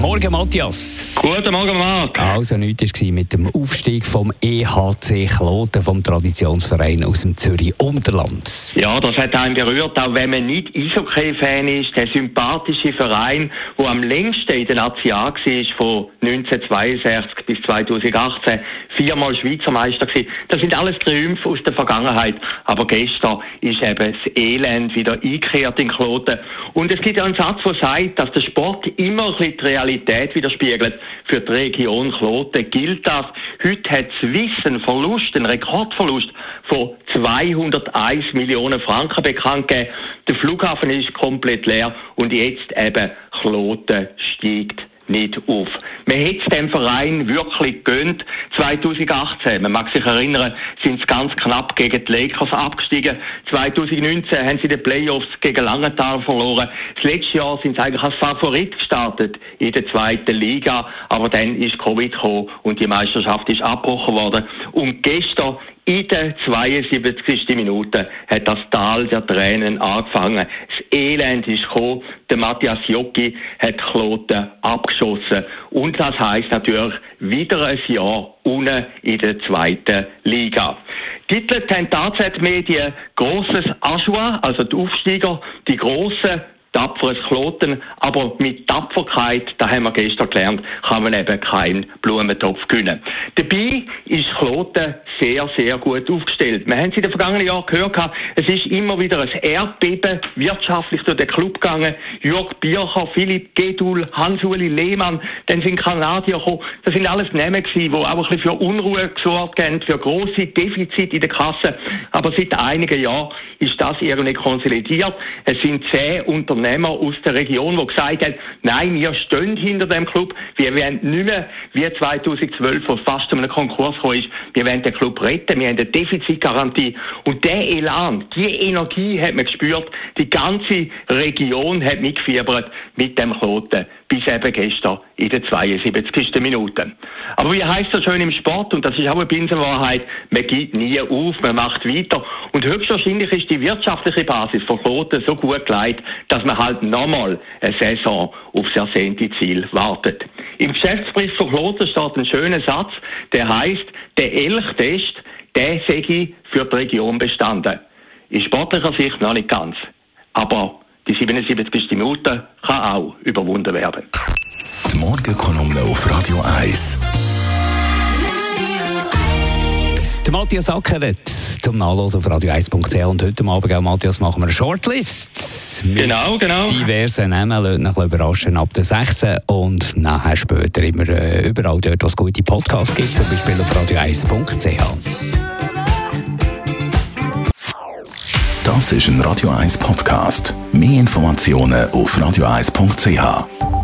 Morgen, Matthias. Guten Morgen, Marc. Also, nichts war mit dem Aufstieg vom EHC Kloten, vom Traditionsverein aus dem Zürich-Unterland. Ja, das hat einen berührt, auch wenn man nicht Eishockey-Fan ist. Der sympathische Verein, der am längsten in der Nazi war, von 1962 bis 2018, viermal Schweizer Meister gewesen. Das sind alles Triumphe aus der Vergangenheit. Aber gestern ist eben das Elend wieder eingekehrt in Kloten. Und es gibt ja einen Satz, der sagt, dass der Sport immer ein die Realität widerspiegelt. Für die Region Kloten gilt das. Heute hat Swiss einen Verlust, einen Rekordverlust von 201 Millionen Franken bekannt gegeben. Der Flughafen ist komplett leer und jetzt eben Kloten steigt nicht auf. Man hätte dem Verein wirklich gönnt. 2018, man mag sich erinnern, sind sie ganz knapp gegen die Lakers abgestiegen. 2019 haben sie die Playoffs gegen Langenthal verloren. Das letzte Jahr sind sie eigentlich als Favorit gestartet in der zweiten Liga, aber dann ist Covid gekommen und die Meisterschaft ist abgebrochen worden. Und gestern in der 72. Minute hat das Tal der Tränen angefangen. Das Elend ist gekommen. Der Matthias Jocki hat Kloten abgeschossen. Und das heisst natürlich wieder ein Jahr unten in der zweiten Liga. Titelt haben die Medien grosses Aschua, also die Aufsteiger, die grossen tapferes Kloten, aber mit Tapferkeit, da haben wir gestern gelernt, kann man eben keinen Blumentopf gewinnen. Dabei ist Kloten sehr, sehr gut aufgestellt. Wir haben es in den vergangenen Jahren gehört, es ist immer wieder ein Erdbeben wirtschaftlich durch den Club gegangen. Jörg Bircher, Philipp Gedul, Hans-Uli Lehmann, dann sind Kanadier gekommen. Das sind alles Namen gewesen, die auch ein bisschen für Unruhe gesorgt haben, für grosse Defizite in der Kasse. Aber seit einigen Jahren ist das irgendwie konsolidiert. Es sind zehn Unternehmen Unternehmer aus der Region, die gesagt haben, nein, wir stehen hinter dem Club, wir werden nicht mehr wie 2012, wo fast zu einem Konkurs gekommen ist, wir werden den Club retten, wir haben eine Defizitgarantie. Und der Elan, die Energie hat man gespürt, die ganze Region hat mitgefiebert mit dem Kloten, bis eben gestern in der 72. Minute. Aber wie heißt das schön im Sport, und das ist auch eine Binsenwahrheit, man gibt nie auf, man macht weiter. Und höchstwahrscheinlich ist die wirtschaftliche Basis von Kloten so gut geleitet, dass man halt nochmal eine Saison auf das ersehnte Ziel wartet. Im Geschäftsbericht von Kloten steht ein schöner Satz, der heißt, der Elchtest, der sei für die Region bestanden. In sportlicher Sicht noch nicht ganz. Aber die 77. Minute kann auch überwunden werden. Die Morgenkolumne auf Radio 1. Der Matthias Ackeret zum Nachlesen auf radio1.ch und heute Abend, auch, Matthias, machen wir eine Shortlist. Genau, genau. Diverse Namen, lassen uns überraschen ab der 16 und nachher später immer äh, überall dort, wo es gute Podcasts gibt, zum Beispiel auf radio1.ch. Das ist ein Radio 1 Podcast. Mehr Informationen auf radio1.ch.